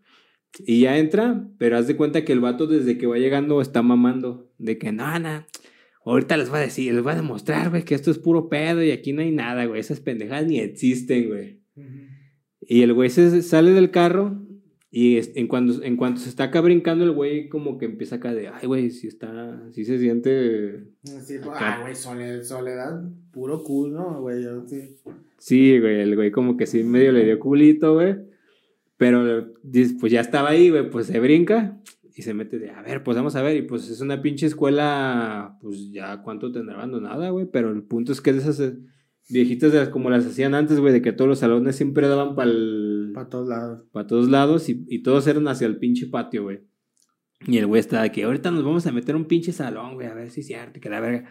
Y ya entra, pero haz de cuenta que el vato desde que va llegando está mamando. De que no, no. Ahorita les voy a decir, les voy a demostrar, güey, que esto es puro pedo y aquí no hay nada, güey. Esas pendejadas ni existen, güey. Y el güey se sale del carro y en cuando, en cuanto se está acá brincando, el güey como que empieza acá de, ay, güey, si está, si se siente... Sí, pues, ah, güey, soledad, soledad, puro cool, ¿no, güey? Sí. Sí, güey, el güey como que sí medio le dio culito, güey. Pero pues ya estaba ahí, güey, pues se brinca y se mete de, a ver, pues vamos a ver. Y pues es una pinche escuela, pues ya cuánto tendrá abandonada, güey. Pero el punto es que de esas eh, viejitas de las- como las hacían antes, güey, de que todos los salones siempre daban para Para todos lados. todos lados y, y todos eran hacia el pinche patio, güey. Y el güey está de que ahorita nos vamos a meter un pinche salón, güey, a ver si es cierto, que la verga.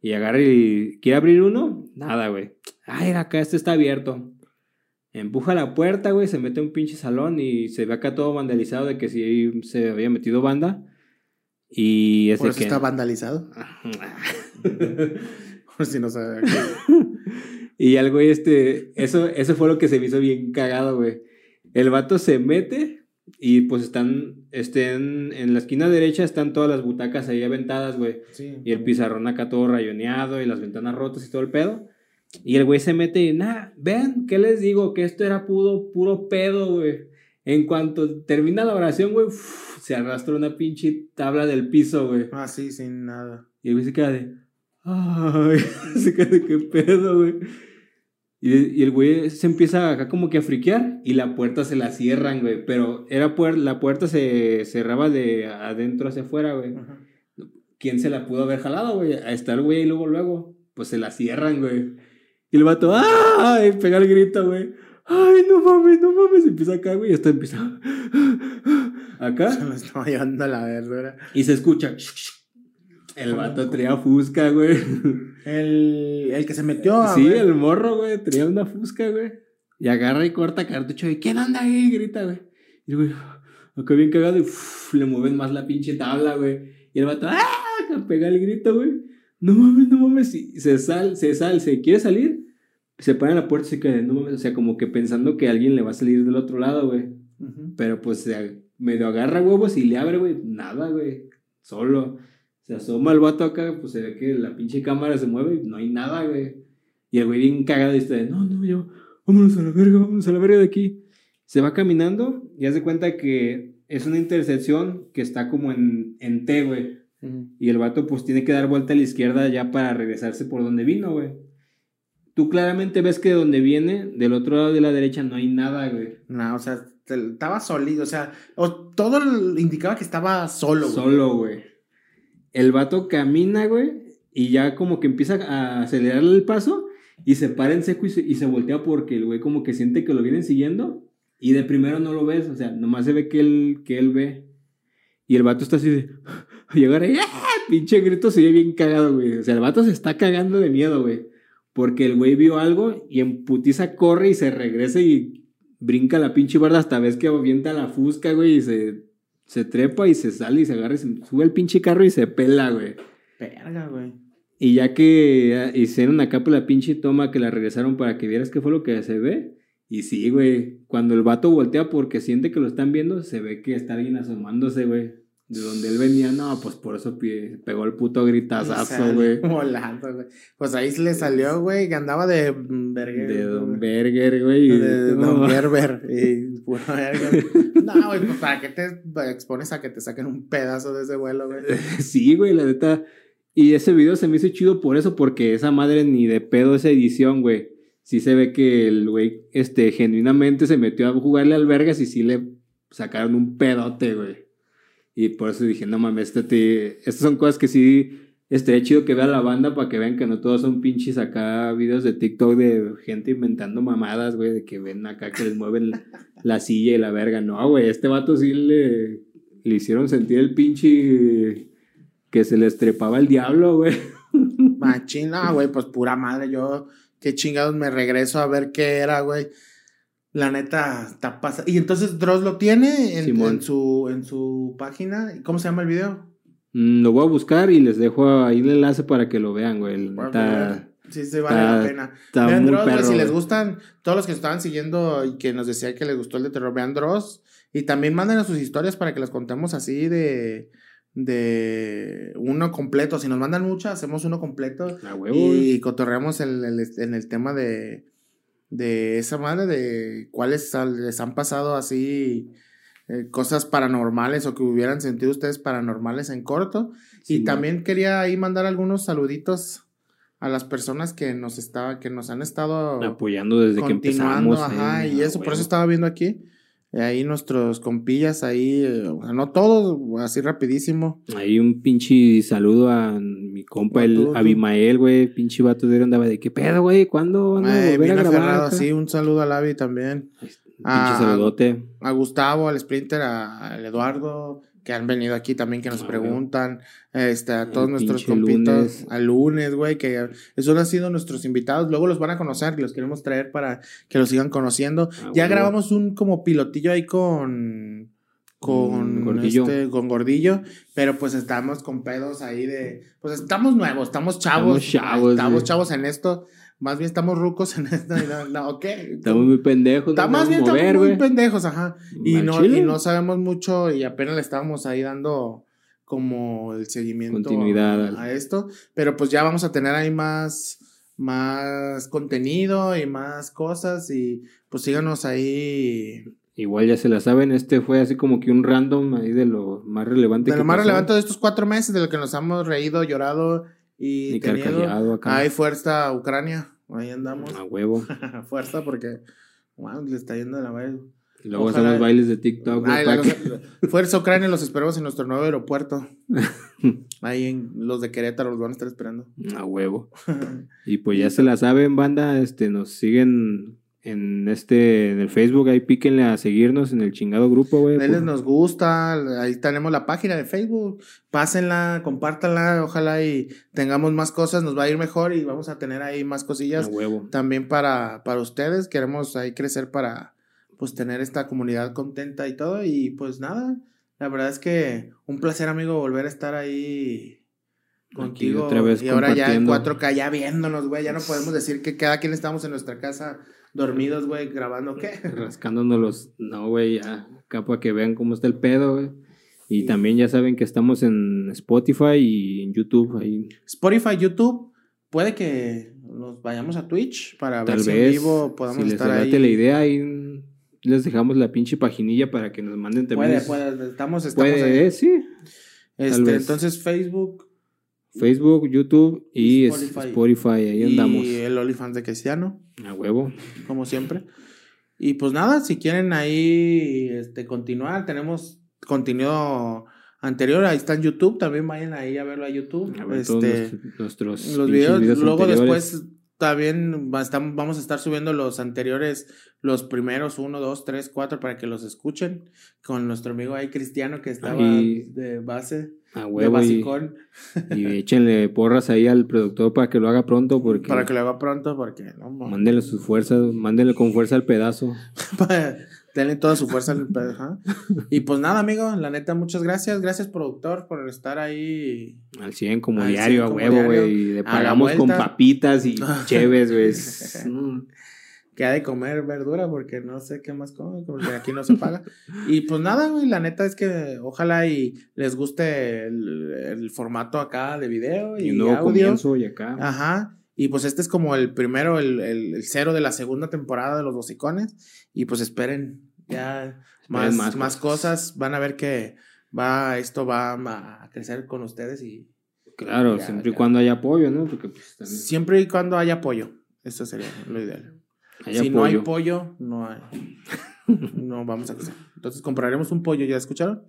Y agarra y quiere abrir uno, nada, güey. Ay, acá este está abierto. Empuja la puerta, güey, se mete a un pinche salón y se ve acá todo vandalizado de que sí se había metido banda. Y es Por eso que... está vandalizado. Por si no sabe. y al güey este, eso, eso fue lo que se me hizo bien cagado, güey. El vato se mete y pues están, estén, en la esquina derecha están todas las butacas ahí aventadas, güey. Sí. Y el pizarrón acá todo rayoneado y las ventanas rotas y todo el pedo. Y el güey se mete y, nah, vean, ¿qué les digo? Que esto era puro, puro pedo, güey. En cuanto termina la oración, güey, uf, se arrastra una pinche tabla del piso, güey. Ah, sí, sin nada. Y el güey se queda de, ay, se queda de qué pedo, güey. Y, y el güey se empieza acá como que a friquear y la puerta se la cierran, güey. Pero era puer- la puerta se cerraba de adentro hacia afuera, güey. Ajá. ¿Quién se la pudo haber jalado, güey? A estar el güey y luego, luego, pues se la cierran, güey. Y el vato, ¡ay! Pega el grito, güey. ¡Ay, no mames, no mames! Empieza acá, güey, y esto empieza. Se Acá. lo estaba llevando la verdura. Y se escucha. El vato traía fusca, güey. El, el que se metió a Sí, el morro, güey, traía una fusca, güey. Y agarra y corta cartucho. ¿Y quién anda ahí? Grita, güey. Y el güey, acá bien cagado y uf, le mueven más la pinche tabla, güey. Y el vato, ¡ah! Pega el grito, güey. No mames, no mames. Y se sal, se sal, se quiere salir. Se para en la puerta y se queda, no mames. O sea, como que pensando que alguien le va a salir del otro lado, güey. Pero pues se medio agarra huevos y le abre, güey. Nada, güey. Solo. Se asoma el vato acá, pues se ve que la pinche cámara se mueve y no hay nada, güey. Y el güey bien cagado y de, no, no, yo, vámonos a la verga, vámonos a la verga de aquí. Se va caminando y hace cuenta que es una intersección que está como en, en T, güey. Y el vato pues tiene que dar vuelta a la izquierda ya para regresarse por donde vino, güey. Tú claramente ves que de donde viene, del otro lado de la derecha, no hay nada, güey. No, o sea, estaba sólido, o sea, o- todo indicaba que estaba solo, güey. Solo, güey. El vato camina, güey, y ya como que empieza a acelerarle el paso y se para en seco y se, y se voltea porque el güey como que siente que lo vienen siguiendo y de primero no lo ves, o sea, nomás se ve que él, que él ve. Y el vato está así de... Llegar ahí, ¡ah! pinche grito, se ve bien cagado, güey. O sea, el vato se está cagando de miedo, güey. Porque el güey vio algo y en putiza corre y se regresa y brinca la pinche barda hasta vez que avienta la fusca, güey, y se, se trepa y se sale y se agarra y se sube el pinche carro y se pela, güey. Verga, güey. Y ya que ah, hicieron acá por la pinche toma que la regresaron para que vieras qué fue lo que se ve. Y sí, güey, cuando el vato voltea porque siente que lo están viendo, se ve que está alguien asomándose, güey. De donde él venía, no, pues por eso pegó el puto gritazazo, güey. Volando, güey. Pues ahí le salió, güey, que andaba de verguero, De Don. Berger, güey. De. Don Gerber. Y puro verga. No, güey, pues para qué te expones a que te saquen un pedazo de ese vuelo, güey. Sí, güey, la neta. Y ese video se me hizo chido por eso, porque esa madre ni de pedo esa edición, güey. Sí se ve que el güey, este, genuinamente se metió a jugarle al vergas y sí le sacaron un pedote, güey. Y por eso dije, no mames, este te- estas son cosas que sí estaría chido que vea la banda para que vean que no todos son pinches acá videos de TikTok de gente inventando mamadas, güey, de que ven acá que les mueven la silla y la verga. No, güey, este vato sí le, le hicieron sentir el pinche que se les trepaba el diablo, güey. Machín, no, güey, pues pura madre. Yo, qué chingados me regreso a ver qué era, güey. La neta, está pasando. Y entonces Dross lo tiene en, su, en su página. ¿Cómo se llama el video? Mm, Lo voy a buscar y les dejo ahí el enlace para que lo vean, güey. La Sí, sí, vale está- la pena. está Vean muy Dross, perro, si les gustan, todos los que estaban siguiendo y que nos decía que les gustó el de terror, vean Dross. Y también manden sus historias para que las contemos así de, de uno completo. Si nos mandan muchas, hacemos uno completo. A huevo, y cotorreamos en el, en el tema de, de esa madre, de cuáles les han pasado así eh, cosas paranormales o que hubieran sentido ustedes paranormales en corto. Sí, y man. también quería ahí mandar algunos saluditos a las personas que nos estaba, que nos han estado Apoyando desde que empezamos. ajá, eh, y a eso, por eso estaba viendo aquí. Ahí nuestros compillas, ahí, eh, o sea, no todos, así rapidísimo. Ahí un pinche saludo a mi compa, el Abimael, güey. Pinche vato de andaba de qué pedo, güey. ¿Cuándo van a volver a grabar? aferrado, acá?" sí, un saludo a Lavi también. Pinche Ah, saludote. a Gustavo, al Sprinter, a- al Eduardo, que han venido aquí también, que nos preguntan, este, a El todos nuestros compitos, al lunes, güey, que esos han sido nuestros invitados, luego los van a conocer, los queremos traer para que los sigan conociendo. Ah, ya grabamos un como pilotillo ahí con con Mm, Gordillo. este, con Gordillo, pero pues estamos con pedos ahí de, pues estamos nuevos, estamos chavos, Estamos chavos, estamos chavos en esto, más bien estamos rucos en esto, y no, no, ok. Estamos muy pendejos. Está- más bien estamos muy pendejos, ajá. Y no, y no sabemos mucho y apenas le estábamos ahí dando como el seguimiento Continuidad a, esto. Pero pues ya vamos a tener ahí más, más contenido y más cosas y pues síganos ahí. Igual ya se la saben, este fue así como que un random ahí de lo más relevante. De que lo más pasó. relevante de estos cuatro meses de lo que nos hemos reído, llorado y, Y acá. Hay fuerza Ucrania, ahí andamos. A huevo. fuerza porque wow, le está yendo de la madre. Y luego Ojalá- hacemos bailes de TikTok. Ay, la- Fuerza Ucrania, los esperamos en nuestro nuevo aeropuerto. Ahí en los de Querétaro los van a estar esperando. A huevo. Y pues ya se la saben, banda. Este, nos siguen en este, en el Facebook. Ahí píquenle a seguirnos en el chingado grupo, güey. Denles por- nos gusta, ahí tenemos la página de Facebook. Pásenla, compártanla, ojalá y tengamos más cosas, nos va a ir mejor y vamos a tener ahí más cosillas huevo. también para, para ustedes. Queremos ahí crecer para pues tener esta comunidad contenta y todo. Y pues nada, la verdad es que un placer, amigo, volver a estar ahí contigo. otra vez y ahora ya en compartiendo. 4K, ya viéndonos, güey. Ya no podemos decir que cada quien estamos en nuestra casa dormidos, güey, grabando qué. Rascándonos los. No, güey, ya. Acá para que vean cómo está el pedo, güey. Y también ya saben que estamos en Spotify y en YouTube. Ahí Spotify, YouTube, puede que nos vayamos a Twitch para tal ver si en vivo podamos si les estar late ahí. la idea, ahí les dejamos la pinche paginilla para que nos manden también. Puede, puede, estamos, estamos Puede, ahí. eh, sí. Este, entonces Facebook Facebook, YouTube y, Spotify. Spotify. ahí andamos. y el OnlyFans de Cristiano, A huevo. como siempre. Y pues nada, si quieren ahí este, continuar, tenemos contenido anterior, ahí está en YouTube, también vayan ahí a verlo a YouTube. A ver todos este, nuestros, nuestros los pinches videos, luego anteriores. después también vamos a estar subiendo los anteriores, los primeros uno, dos, tres, cuatro para que los escuchen con nuestro amigo ahí Cristiano que estaba Ahí. de base, A de huevo. Basicón, y échenle porras ahí al productor para que lo haga pronto porque para que lo haga pronto porque no, mándenle sus fuerzas, mándenle con fuerza al pedazo. Denle toda su fuerza al pe- ajá. Y pues nada, amigo, la neta, muchas gracias. Gracias, productor, por estar ahí. Al 100 como Al diario, 100 a como huevo, güey. Le pagamos con papitas y cheves, güey. Mm. Que ha de comer verdura porque no sé qué más come, porque aquí no se paga. Y pues nada, güey, la neta es que ojalá y les guste el, el formato acá de video y, Y un nuevo audio. comienzo y acá. Ajá. Y pues este es como el primero, el, el, el cero de la segunda temporada de Los Bocicones. Y pues esperen ya más, más más, cosas. Van a ver que va, esto va a crecer con ustedes y Claro, Ya, siempre y cuando haya apoyo, ¿no? Porque pues también siempre y cuando haya apoyo. Eso sería lo ideal. si no hay pollo, no hay. No vamos a crecer. Entonces compraremos un pollo, ¿ya escucharon?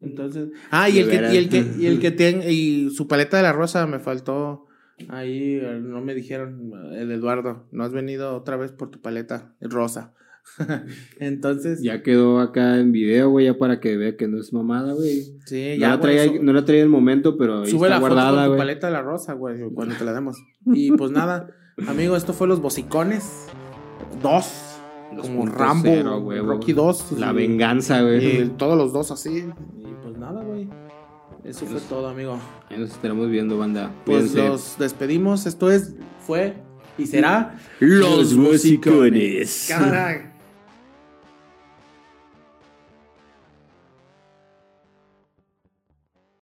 Entonces. Ah, y el que, y el que, y el que tiene, y su paleta de la rosa me faltó. Ahí no me dijeron, el Eduardo, no has venido otra vez por tu paleta rosa. Entonces, Ya quedó acá en video, güey, ya para que vea que no es mamada, güey. sí, No, ya la traía, no la traía en el momento, pero ahí sube está la foto guardada, con tu paleta de la rosa, güey, cuando te la demos. Y pues nada, amigo, esto fue Los Bocicones 2, como 2.0, Rambo, Rocky 2. La y- venganza, güey. Y todos los dos así. Y pues nada, güey. Eso fue todo, amigo. Ahí nos estaremos viendo, banda. Pues Cuídense. los despedimos. Esto es, fue y será Los Bocicones. Cámara.